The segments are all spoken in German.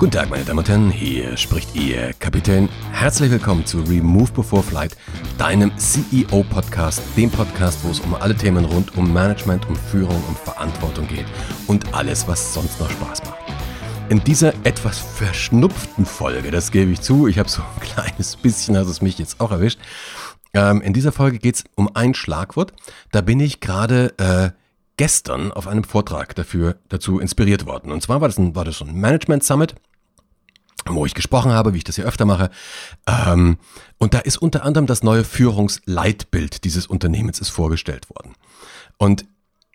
Guten Tag, meine Damen und Herren, hier spricht Ihr Kapitän. Herzlich willkommen zu Remove Before Flight, deinem CEO-Podcast, dem Podcast, wo es um alle Themen rund um Management, um Führung, um Verantwortung geht und alles, was sonst noch Spaß macht. In dieser etwas verschnupften Folge, das gebe ich zu, ich habe so ein kleines bisschen, also es mich jetzt auch erwischt. Ähm, in dieser Folge geht es um ein Schlagwort. Da bin ich gerade äh, gestern auf einem Vortrag dafür, dazu inspiriert worden. Und zwar war das ein, war das ein Management Summit wo ich gesprochen habe, wie ich das ja öfter mache. Ähm, und da ist unter anderem das neue Führungsleitbild dieses Unternehmens ist vorgestellt worden. Und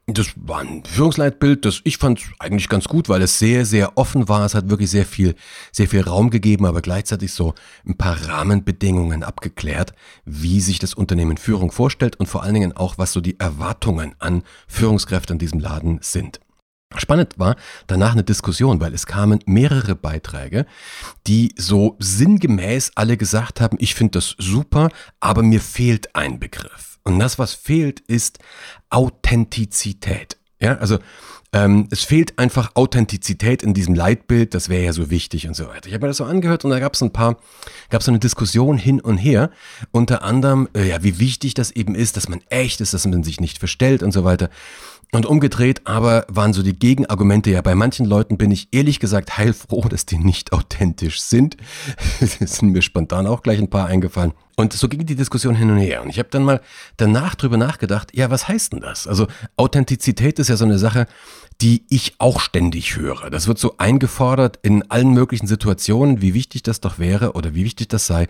das war ein Führungsleitbild, das ich fand eigentlich ganz gut, weil es sehr, sehr offen war. Es hat wirklich sehr viel, sehr viel Raum gegeben, aber gleichzeitig so ein paar Rahmenbedingungen abgeklärt, wie sich das Unternehmen Führung vorstellt und vor allen Dingen auch, was so die Erwartungen an Führungskräfte in diesem Laden sind. Spannend war danach eine Diskussion, weil es kamen mehrere Beiträge, die so sinngemäß alle gesagt haben, ich finde das super, aber mir fehlt ein Begriff. Und das, was fehlt, ist Authentizität. Ja, also ähm, es fehlt einfach Authentizität in diesem Leitbild, das wäre ja so wichtig und so weiter. Ich habe mir das so angehört und da gab es ein paar, gab es so eine Diskussion hin und her, unter anderem, äh, ja, wie wichtig das eben ist, dass man echt ist, dass man sich nicht verstellt und so weiter. Und umgedreht aber waren so die Gegenargumente, ja, bei manchen Leuten bin ich ehrlich gesagt heilfroh, dass die nicht authentisch sind. Es sind mir spontan auch gleich ein paar eingefallen. Und so ging die Diskussion hin und her. Und ich habe dann mal danach drüber nachgedacht, ja, was heißt denn das? Also Authentizität ist ja so eine Sache, die ich auch ständig höre. Das wird so eingefordert in allen möglichen Situationen, wie wichtig das doch wäre oder wie wichtig das sei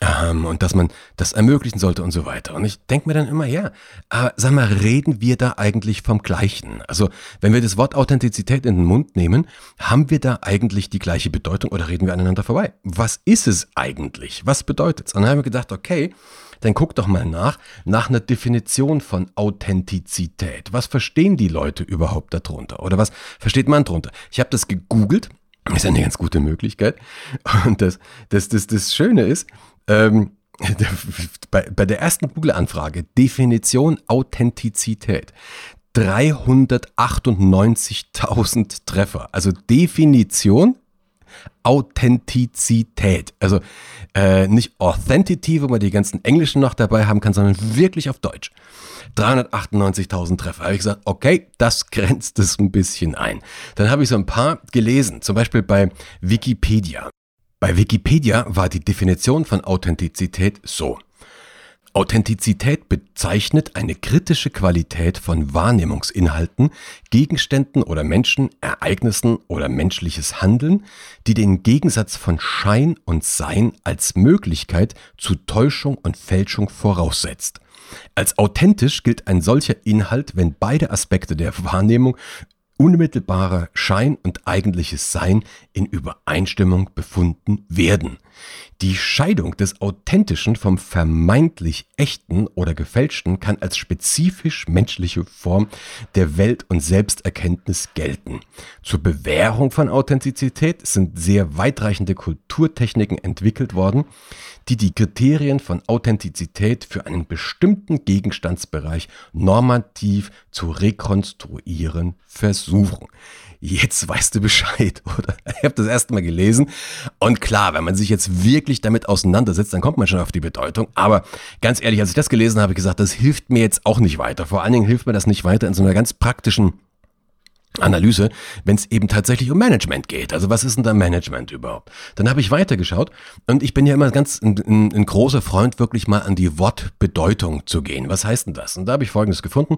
ähm, und dass man das ermöglichen sollte und so weiter. Und ich denke mir dann immer, ja, aber sag mal, reden wir da eigentlich vom Gleichen? Also wenn wir das Wort Authentizität in den Mund nehmen, haben wir da eigentlich die gleiche Bedeutung oder reden wir aneinander vorbei? Was ist es eigentlich? Was bedeutet es? Und dann haben wir gedacht, okay, dann guck doch mal nach, nach einer Definition von Authentizität. Was verstehen die Leute überhaupt darunter? Oder was versteht man darunter? Ich habe das gegoogelt. Ist eine ganz gute Möglichkeit. Und das, das, das, das Schöne ist, ähm, bei, bei der ersten Google-Anfrage, Definition Authentizität, 398.000 Treffer. Also Definition Authentizität. Also äh, nicht Authenticity, wo man die ganzen Englischen noch dabei haben kann, sondern wirklich auf Deutsch. 398.000 Treffer. Habe ich gesagt, okay, das grenzt es ein bisschen ein. Dann habe ich so ein paar gelesen, zum Beispiel bei Wikipedia. Bei Wikipedia war die Definition von Authentizität so. Authentizität bezeichnet eine kritische Qualität von Wahrnehmungsinhalten, Gegenständen oder Menschen, Ereignissen oder menschliches Handeln, die den Gegensatz von Schein und Sein als Möglichkeit zu Täuschung und Fälschung voraussetzt. Als authentisch gilt ein solcher Inhalt, wenn beide Aspekte der Wahrnehmung unmittelbarer Schein und eigentliches Sein in Übereinstimmung befunden werden. Die Scheidung des Authentischen vom vermeintlich Echten oder Gefälschten kann als spezifisch menschliche Form der Welt- und Selbsterkenntnis gelten. Zur Bewährung von Authentizität sind sehr weitreichende Kulturtechniken entwickelt worden, die die Kriterien von Authentizität für einen bestimmten Gegenstandsbereich normativ zu rekonstruieren versuchen. Jetzt weißt du Bescheid, oder? Ich habe das erste Mal gelesen. Und klar, wenn man sich jetzt wirklich damit auseinandersetzt, dann kommt man schon auf die Bedeutung. Aber ganz ehrlich, als ich das gelesen habe, habe ich gesagt, das hilft mir jetzt auch nicht weiter. Vor allen Dingen hilft mir das nicht weiter in so einer ganz praktischen Analyse, wenn es eben tatsächlich um Management geht. Also was ist denn da Management überhaupt? Dann habe ich weitergeschaut und ich bin ja immer ganz ein, ein, ein, großer Freund, wirklich mal an die Wortbedeutung zu gehen. Was heißt denn das? Und da habe ich Folgendes gefunden.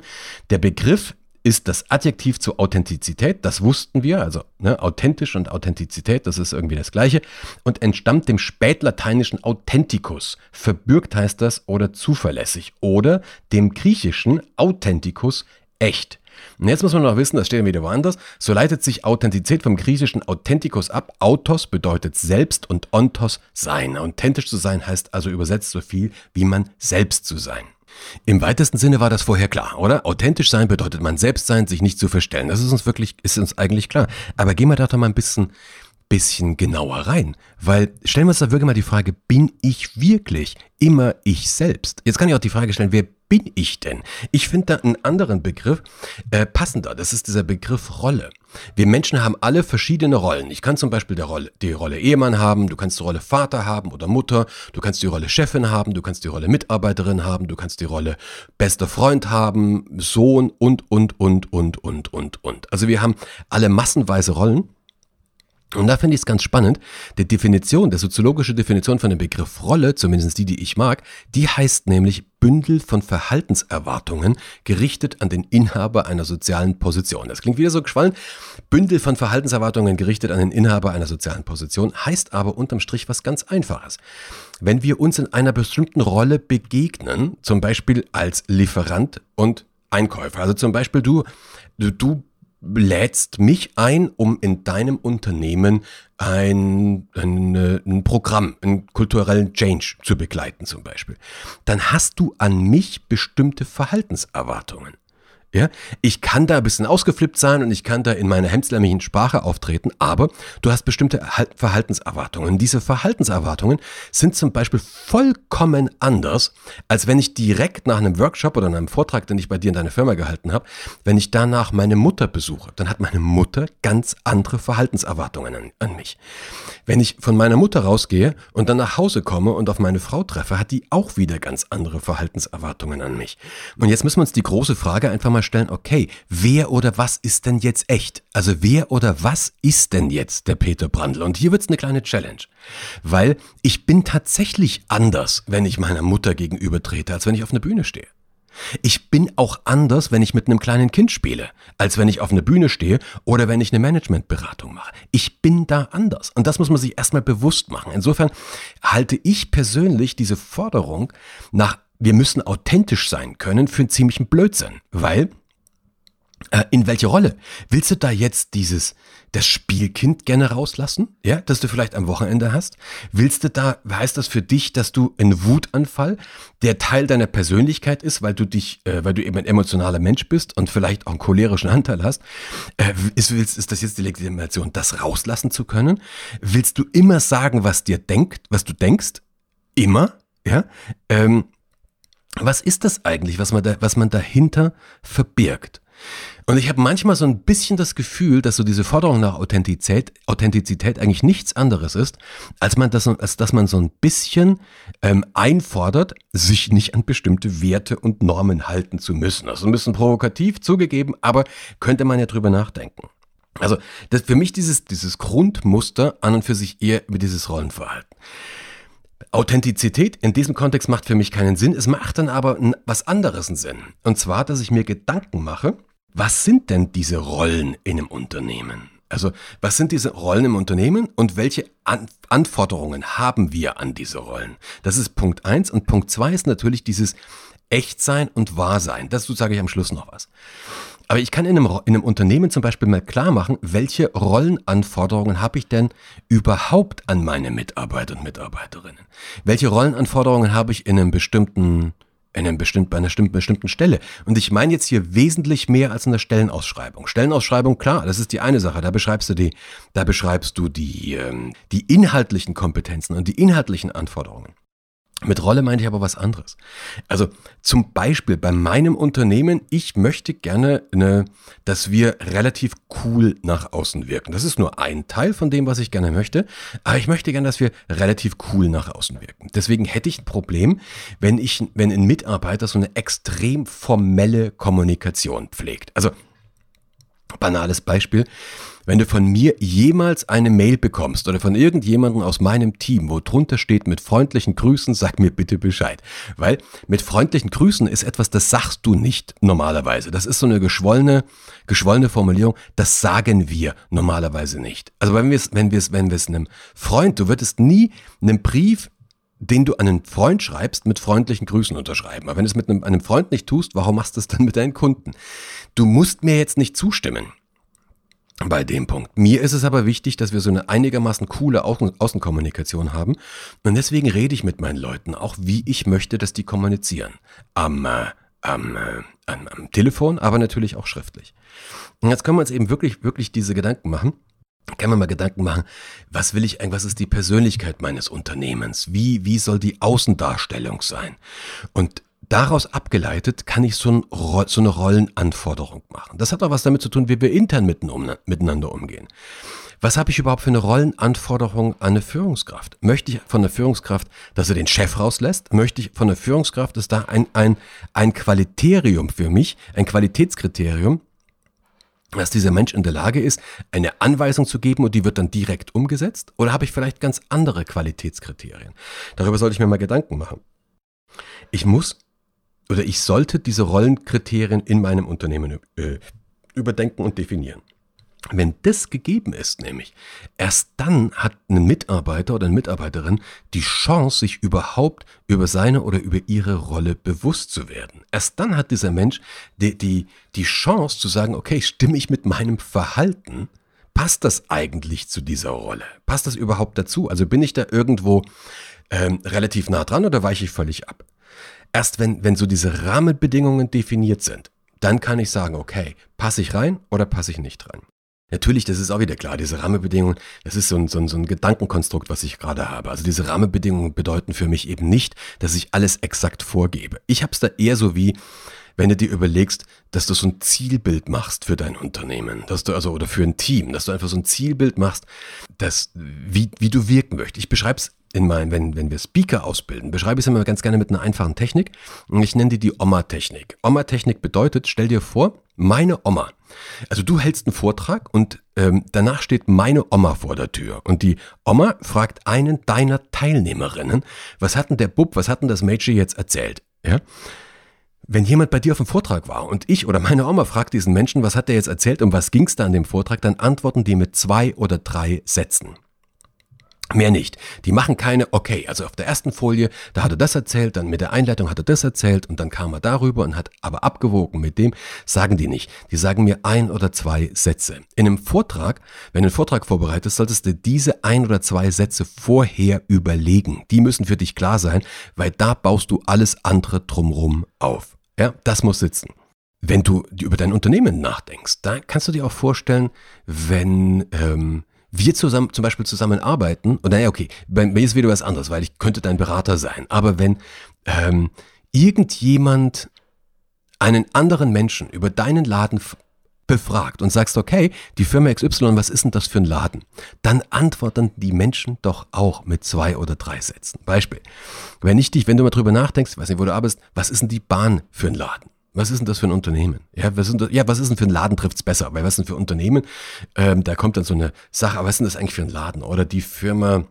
Der Begriff ist das Adjektiv zur Authentizität, das wussten wir, also ne, authentisch und Authentizität, das ist irgendwie das gleiche, und entstammt dem spätlateinischen Authenticus, verbürgt heißt das oder zuverlässig, oder dem griechischen Authenticus, echt. Und jetzt muss man noch wissen, das steht wieder woanders, so leitet sich Authentizität vom griechischen Authenticus ab. Autos bedeutet selbst und ontos sein. Authentisch zu sein heißt also übersetzt so viel wie man selbst zu sein. Im weitesten Sinne war das vorher klar, oder? Authentisch sein bedeutet man selbst sein, sich nicht zu verstellen. Das ist uns wirklich, ist uns eigentlich klar. Aber gehen wir da doch mal ein bisschen, bisschen genauer rein. Weil stellen wir uns da wirklich mal die Frage, bin ich wirklich immer ich selbst? Jetzt kann ich auch die Frage stellen, wer bin ich denn? Ich finde da einen anderen Begriff äh, passender. Das ist dieser Begriff Rolle. Wir Menschen haben alle verschiedene Rollen. Ich kann zum Beispiel der Rolle, die Rolle Ehemann haben, du kannst die Rolle Vater haben oder Mutter, du kannst die Rolle Chefin haben, du kannst die Rolle Mitarbeiterin haben, du kannst die Rolle bester Freund haben, Sohn und, und, und, und, und, und, und. Also wir haben alle massenweise Rollen. Und da finde ich es ganz spannend, die Definition, der soziologische Definition von dem Begriff Rolle, zumindest die, die ich mag, die heißt nämlich Bündel von Verhaltenserwartungen gerichtet an den Inhaber einer sozialen Position. Das klingt wieder so geschwallen. Bündel von Verhaltenserwartungen gerichtet an den Inhaber einer sozialen Position heißt aber unterm Strich was ganz Einfaches. Wenn wir uns in einer bestimmten Rolle begegnen, zum Beispiel als Lieferant und Einkäufer, also zum Beispiel du, du, du lädst mich ein, um in deinem Unternehmen ein, ein, ein Programm, einen kulturellen Change zu begleiten zum Beispiel, dann hast du an mich bestimmte Verhaltenserwartungen. Ja, ich kann da ein bisschen ausgeflippt sein und ich kann da in meiner hemdslämmigen Sprache auftreten, aber du hast bestimmte Verhaltenserwartungen. Diese Verhaltenserwartungen sind zum Beispiel vollkommen anders, als wenn ich direkt nach einem Workshop oder einem Vortrag, den ich bei dir in deiner Firma gehalten habe, wenn ich danach meine Mutter besuche, dann hat meine Mutter ganz andere Verhaltenserwartungen an, an mich. Wenn ich von meiner Mutter rausgehe und dann nach Hause komme und auf meine Frau treffe, hat die auch wieder ganz andere Verhaltenserwartungen an mich. Und jetzt müssen wir uns die große Frage einfach mal mal stellen, okay, wer oder was ist denn jetzt echt? Also wer oder was ist denn jetzt der Peter Brandl? Und hier wird es eine kleine Challenge, weil ich bin tatsächlich anders, wenn ich meiner Mutter gegenüber trete, als wenn ich auf einer Bühne stehe. Ich bin auch anders, wenn ich mit einem kleinen Kind spiele, als wenn ich auf einer Bühne stehe oder wenn ich eine Managementberatung mache. Ich bin da anders. Und das muss man sich erstmal bewusst machen. Insofern halte ich persönlich diese Forderung nach wir müssen authentisch sein können für einen ziemlichen Blödsinn, weil äh, in welche Rolle? Willst du da jetzt dieses, das Spielkind gerne rauslassen? Ja, das du vielleicht am Wochenende hast? Willst du da, heißt das für dich, dass du einen Wutanfall, der Teil deiner Persönlichkeit ist, weil du dich, äh, weil du eben ein emotionaler Mensch bist und vielleicht auch einen cholerischen Anteil hast? Äh, ist, willst, ist das jetzt die Legitimation, das rauslassen zu können? Willst du immer sagen, was dir denkt, was du denkst? Immer? Ja? Ähm, was ist das eigentlich, was man, da, was man dahinter verbirgt? Und ich habe manchmal so ein bisschen das Gefühl, dass so diese Forderung nach Authentizität, Authentizität eigentlich nichts anderes ist, als, man das, als dass man so ein bisschen ähm, einfordert, sich nicht an bestimmte Werte und Normen halten zu müssen. Das ist ein bisschen provokativ zugegeben, aber könnte man ja drüber nachdenken. Also das, für mich dieses, dieses Grundmuster an und für sich eher über dieses Rollenverhalten. Authentizität in diesem Kontext macht für mich keinen Sinn. Es macht dann aber was anderes einen Sinn. Und zwar, dass ich mir Gedanken mache, was sind denn diese Rollen in einem Unternehmen? Also, was sind diese Rollen im Unternehmen und welche an Anforderungen haben wir an diese Rollen? Das ist Punkt eins Und Punkt zwei ist natürlich dieses Echtsein und Wahrsein. Dazu sage ich am Schluss noch was. Aber ich kann in einem, in einem Unternehmen zum Beispiel mal klar machen, welche Rollenanforderungen habe ich denn überhaupt an meine Mitarbeiter und Mitarbeiterinnen? Welche Rollenanforderungen habe ich in einem bestimmten in einem bestimmten, bei einer bestimmten Stelle. Und ich meine jetzt hier wesentlich mehr als in der Stellenausschreibung. Stellenausschreibung, klar, das ist die eine Sache. Da beschreibst du die, da beschreibst du die, ähm, die inhaltlichen Kompetenzen und die inhaltlichen Anforderungen. Mit Rolle meine ich aber was anderes. Also zum Beispiel bei meinem Unternehmen, ich möchte gerne, ne, dass wir relativ cool nach außen wirken. Das ist nur ein Teil von dem, was ich gerne möchte. Aber ich möchte gerne, dass wir relativ cool nach außen wirken. Deswegen hätte ich ein Problem, wenn ich, wenn ein Mitarbeiter so eine extrem formelle Kommunikation pflegt. Also banales Beispiel. Wenn du von mir jemals eine Mail bekommst oder von irgendjemandem aus meinem Team, wo drunter steht mit freundlichen Grüßen, sag mir bitte Bescheid. Weil mit freundlichen Grüßen ist etwas, das sagst du nicht normalerweise. Das ist so eine geschwollene, geschwollene Formulierung. Das sagen wir normalerweise nicht. Also wenn wir es, wenn wir es, wenn wir es einem Freund, du würdest nie einen Brief den du an einen Freund schreibst, mit freundlichen Grüßen unterschreiben. Aber wenn du es mit einem, einem Freund nicht tust, warum machst du es dann mit deinen Kunden? Du musst mir jetzt nicht zustimmen bei dem Punkt. Mir ist es aber wichtig, dass wir so eine einigermaßen coole Außen Außenkommunikation haben. Und deswegen rede ich mit meinen Leuten auch, wie ich möchte, dass die kommunizieren. Am, äh, am, äh, am, am Telefon, aber natürlich auch schriftlich. Und jetzt können wir uns eben wirklich, wirklich diese Gedanken machen. Kann man mal Gedanken machen, was will ich eigentlich, was ist die Persönlichkeit meines Unternehmens? Wie, wie soll die Außendarstellung sein? Und daraus abgeleitet kann ich so, ein, so eine Rollenanforderung machen. Das hat auch was damit zu tun, wie wir intern miteinander umgehen. Was habe ich überhaupt für eine Rollenanforderung an eine Führungskraft? Möchte ich von der Führungskraft, dass er den Chef rauslässt? Möchte ich von der Führungskraft, dass da ein, ein, ein Qualiterium für mich, ein Qualitätskriterium, dass dieser Mensch in der Lage ist, eine Anweisung zu geben und die wird dann direkt umgesetzt? Oder habe ich vielleicht ganz andere Qualitätskriterien? Darüber sollte ich mir mal Gedanken machen. Ich muss oder ich sollte diese Rollenkriterien in meinem Unternehmen äh, überdenken und definieren. Wenn das gegeben ist, nämlich, erst dann hat ein Mitarbeiter oder eine Mitarbeiterin die Chance, sich überhaupt über seine oder über ihre Rolle bewusst zu werden. Erst dann hat dieser Mensch die, die, die Chance zu sagen, okay, stimme ich mit meinem Verhalten, passt das eigentlich zu dieser Rolle? Passt das überhaupt dazu? Also bin ich da irgendwo ähm, relativ nah dran oder weiche ich völlig ab? Erst wenn, wenn so diese Rahmenbedingungen definiert sind, dann kann ich sagen, okay, passe ich rein oder passe ich nicht rein. Natürlich, das ist auch wieder klar, diese Rahmenbedingungen, das ist so ein, so, ein, so ein Gedankenkonstrukt, was ich gerade habe. Also diese Rahmenbedingungen bedeuten für mich eben nicht, dass ich alles exakt vorgebe. Ich habe es da eher so wie, wenn du dir überlegst, dass du so ein Zielbild machst für dein Unternehmen, dass du also oder für ein Team, dass du einfach so ein Zielbild machst, das wie wie du wirken möchtest. Ich beschreibe es in meinen, wenn, wenn wir Speaker ausbilden, beschreibe ich es immer ganz gerne mit einer einfachen Technik. Und ich nenne die die Oma-Technik. Oma-Technik bedeutet, stell dir vor, meine Oma. Also du hältst einen Vortrag und ähm, danach steht meine Oma vor der Tür. Und die Oma fragt einen deiner Teilnehmerinnen, was hat denn der Bub, was hat denn das Mädchen jetzt erzählt? Ja? Wenn jemand bei dir auf dem Vortrag war und ich oder meine Oma fragt diesen Menschen, was hat der jetzt erzählt und was ging es da an dem Vortrag, dann antworten die mit zwei oder drei Sätzen. Mehr nicht. Die machen keine, okay, also auf der ersten Folie, da hat er das erzählt, dann mit der Einleitung hat er das erzählt und dann kam er darüber und hat aber abgewogen mit dem, sagen die nicht. Die sagen mir ein oder zwei Sätze. In einem Vortrag, wenn du einen Vortrag vorbereitest, solltest du diese ein oder zwei Sätze vorher überlegen. Die müssen für dich klar sein, weil da baust du alles andere drumrum auf. Ja, das muss sitzen. Wenn du über dein Unternehmen nachdenkst, da kannst du dir auch vorstellen, wenn, ähm, wir zusammen, zum Beispiel zusammenarbeiten, und naja, okay, bei mir ist wieder was anderes, weil ich könnte dein Berater sein, aber wenn ähm, irgendjemand einen anderen Menschen über deinen Laden befragt und sagst, okay, die Firma XY, was ist denn das für ein Laden? Dann antworten die Menschen doch auch mit zwei oder drei Sätzen. Beispiel. Wenn ich dich, wenn du mal drüber nachdenkst, weiß nicht, wo du arbeitest, was ist denn die Bahn für ein Laden? Was ist denn das für ein Unternehmen? Ja, was, ist, ja, was ist denn für ein Laden trifft's besser? Weil was ist denn für ein Unternehmen? Ähm, da kommt dann so eine Sache, aber was ist denn das eigentlich für ein Laden? Oder die Firma,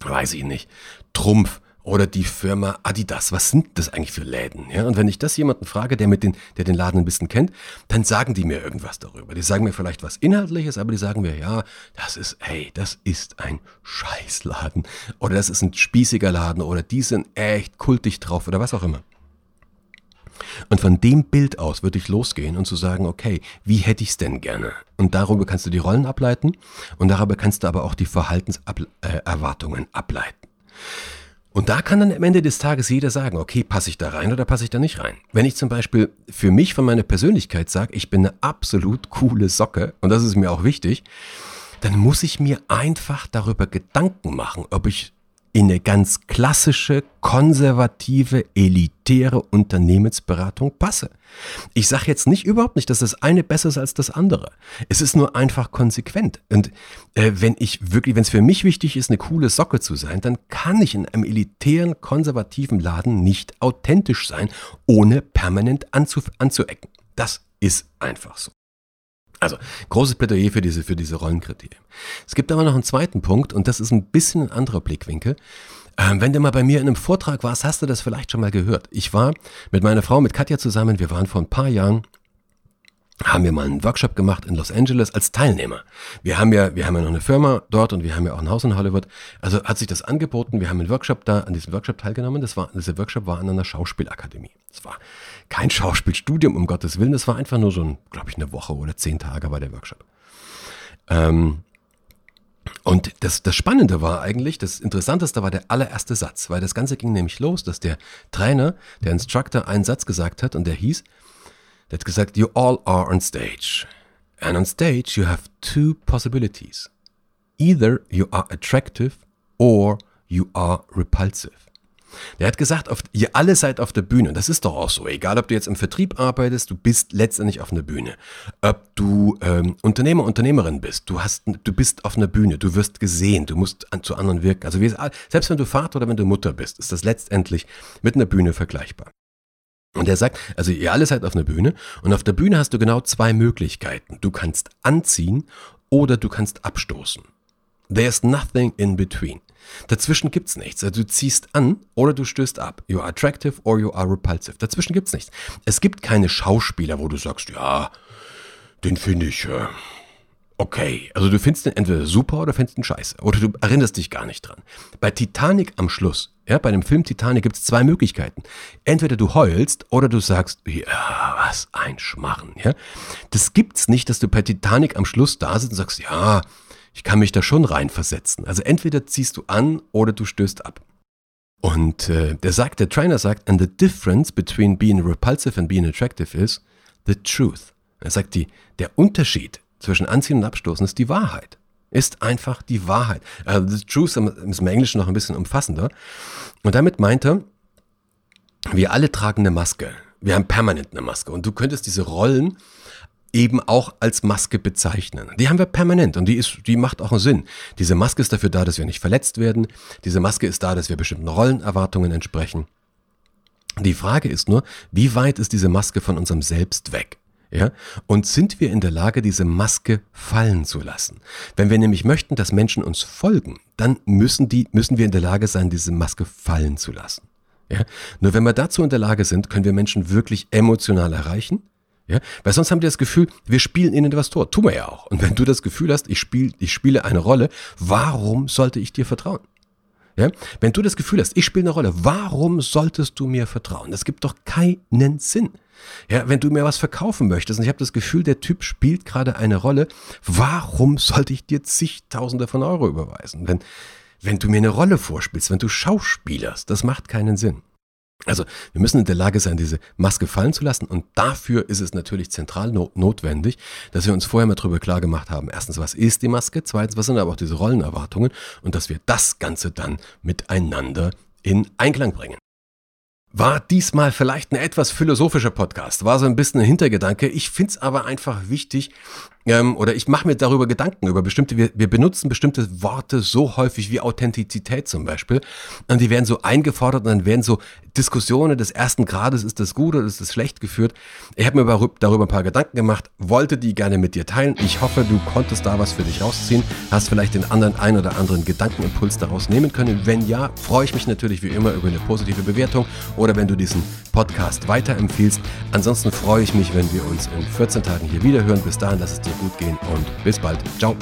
weiß ich nicht, Trumpf oder die Firma Adidas. Was sind das eigentlich für Läden? Ja, und wenn ich das jemanden frage, der mit den, der den Laden ein bisschen kennt, dann sagen die mir irgendwas darüber. Die sagen mir vielleicht was Inhaltliches, aber die sagen mir, ja, das ist, hey, das ist ein Scheißladen. Oder das ist ein spießiger Laden oder die sind echt kultig drauf oder was auch immer. Und von dem Bild aus würde ich losgehen und zu sagen, okay, wie hätte ich es denn gerne? Und darüber kannst du die Rollen ableiten und darüber kannst du aber auch die Verhaltenserwartungen ableiten. Und da kann dann am Ende des Tages jeder sagen, okay, passe ich da rein oder passe ich da nicht rein? Wenn ich zum Beispiel für mich von meiner Persönlichkeit sage, ich bin eine absolut coole Socke und das ist mir auch wichtig, dann muss ich mir einfach darüber Gedanken machen, ob ich in eine ganz klassische, konservative, elitäre Unternehmensberatung passe. Ich sage jetzt nicht überhaupt nicht, dass das eine besser ist als das andere. Es ist nur einfach konsequent. Und äh, wenn ich wirklich, wenn es für mich wichtig ist, eine coole Socke zu sein, dann kann ich in einem elitären, konservativen Laden nicht authentisch sein, ohne permanent anzu anzuecken. Das ist einfach so. Also, großes Plädoyer für diese, für diese Rollenkriterien. Es gibt aber noch einen zweiten Punkt und das ist ein bisschen ein anderer Blickwinkel. Ähm, wenn du mal bei mir in einem Vortrag warst, hast du das vielleicht schon mal gehört. Ich war mit meiner Frau, mit Katja zusammen, wir waren vor ein paar Jahren haben wir mal einen Workshop gemacht in Los Angeles als Teilnehmer. Wir haben ja, wir haben ja noch eine Firma dort und wir haben ja auch ein Haus in Hollywood. Also hat sich das angeboten. Wir haben einen Workshop da, an diesem Workshop teilgenommen. Das war, dieser Workshop war an einer Schauspielakademie. Es war kein Schauspielstudium, um Gottes Willen. Es war einfach nur so ein, glaube ich, eine Woche oder zehn Tage war der Workshop. Ähm, und das, das Spannende war eigentlich, das Interessanteste war der allererste Satz, weil das Ganze ging nämlich los, dass der Trainer, der Instructor einen Satz gesagt hat und der hieß, der hat gesagt, you all are on stage. And on stage you have two possibilities. Either you are attractive or you are repulsive. Der hat gesagt, ihr alle seid auf der Bühne. Das ist doch auch so. Egal, ob du jetzt im Vertrieb arbeitest, du bist letztendlich auf einer Bühne. Ob du ähm, Unternehmer, Unternehmerin bist, du, hast, du bist auf einer Bühne, du wirst gesehen, du musst an, zu anderen wirken. Also wie, selbst wenn du Vater oder wenn du Mutter bist, ist das letztendlich mit einer Bühne vergleichbar. Und er sagt, also ihr alle seid auf einer Bühne und auf der Bühne hast du genau zwei Möglichkeiten. Du kannst anziehen oder du kannst abstoßen. There's nothing in between. Dazwischen gibt's nichts. Also du ziehst an oder du stößt ab. You are attractive or you are repulsive. Dazwischen gibt's nichts. Es gibt keine Schauspieler, wo du sagst, ja, den finde ich äh, okay. Also du findest den entweder super oder findest ihn scheiße. Oder du erinnerst dich gar nicht dran. Bei Titanic am Schluss, ja, bei dem Film Titanic gibt's zwei Möglichkeiten. Entweder du heulst oder du sagst, ja, was ein Schmarren, ja. Das gibt's nicht, dass du bei Titanic am Schluss da sitzt und sagst, ja, ich kann mich da schon reinversetzen. Also entweder ziehst du an oder du stößt ab. Und äh, der sagt, der Trainer sagt, and the difference between being repulsive and being attractive is the truth. Er sagt, die, der Unterschied zwischen Anziehen und Abstoßen ist die Wahrheit. Ist einfach die Wahrheit. Also the truth ist im Englischen noch ein bisschen umfassender. Und damit meint er, wir alle tragen eine Maske. Wir haben permanent eine Maske. Und du könntest diese Rollen eben auch als Maske bezeichnen. Die haben wir permanent und die ist, die macht auch einen Sinn. Diese Maske ist dafür da, dass wir nicht verletzt werden. Diese Maske ist da, dass wir bestimmten Rollenerwartungen entsprechen. Die Frage ist nur, wie weit ist diese Maske von unserem Selbst weg? Ja? Und sind wir in der Lage, diese Maske fallen zu lassen? Wenn wir nämlich möchten, dass Menschen uns folgen, dann müssen die, müssen wir in der Lage sein, diese Maske fallen zu lassen. Ja? Nur wenn wir dazu in der Lage sind, können wir Menschen wirklich emotional erreichen ja? Weil sonst haben die das Gefühl, wir spielen ihnen was vor. Tun wir ja auch. Und wenn du das Gefühl hast, ich, spiel, ich spiele eine Rolle, warum sollte ich dir vertrauen? Ja? Wenn du das Gefühl hast, ich spiele eine Rolle, warum solltest du mir vertrauen? Das gibt doch keinen Sinn. Ja, wenn du mir was verkaufen möchtest und ich habe das Gefühl, der Typ spielt gerade eine Rolle, warum sollte ich dir zigtausende von Euro überweisen? Wenn, wenn du mir eine Rolle vorspielst, wenn du schauspielerst, das macht keinen Sinn. Also wir müssen in der Lage sein, diese Maske fallen zu lassen und dafür ist es natürlich zentral notwendig, dass wir uns vorher mal darüber klar gemacht haben, erstens, was ist die Maske, zweitens, was sind aber auch diese Rollenerwartungen und dass wir das Ganze dann miteinander in Einklang bringen. War diesmal vielleicht ein etwas philosophischer Podcast, war so ein bisschen ein Hintergedanke. Ich finde es aber einfach wichtig, ähm, oder ich mache mir darüber Gedanken, über bestimmte, wir, wir benutzen bestimmte Worte so häufig wie Authentizität zum Beispiel. Und die werden so eingefordert und dann werden so Diskussionen des ersten Grades, ist das gut oder ist das schlecht geführt. Ich habe mir darüber ein paar Gedanken gemacht, wollte die gerne mit dir teilen. Ich hoffe, du konntest da was für dich rausziehen, hast vielleicht den anderen ein oder anderen Gedankenimpuls daraus nehmen können. Wenn ja, freue ich mich natürlich wie immer über eine positive Bewertung oder wenn du diesen Podcast weiterempfiehlst. Ansonsten freue ich mich, wenn wir uns in 14 Tagen hier wieder hören. Bis dahin, lass es dir gut gehen und bis bald. Ciao.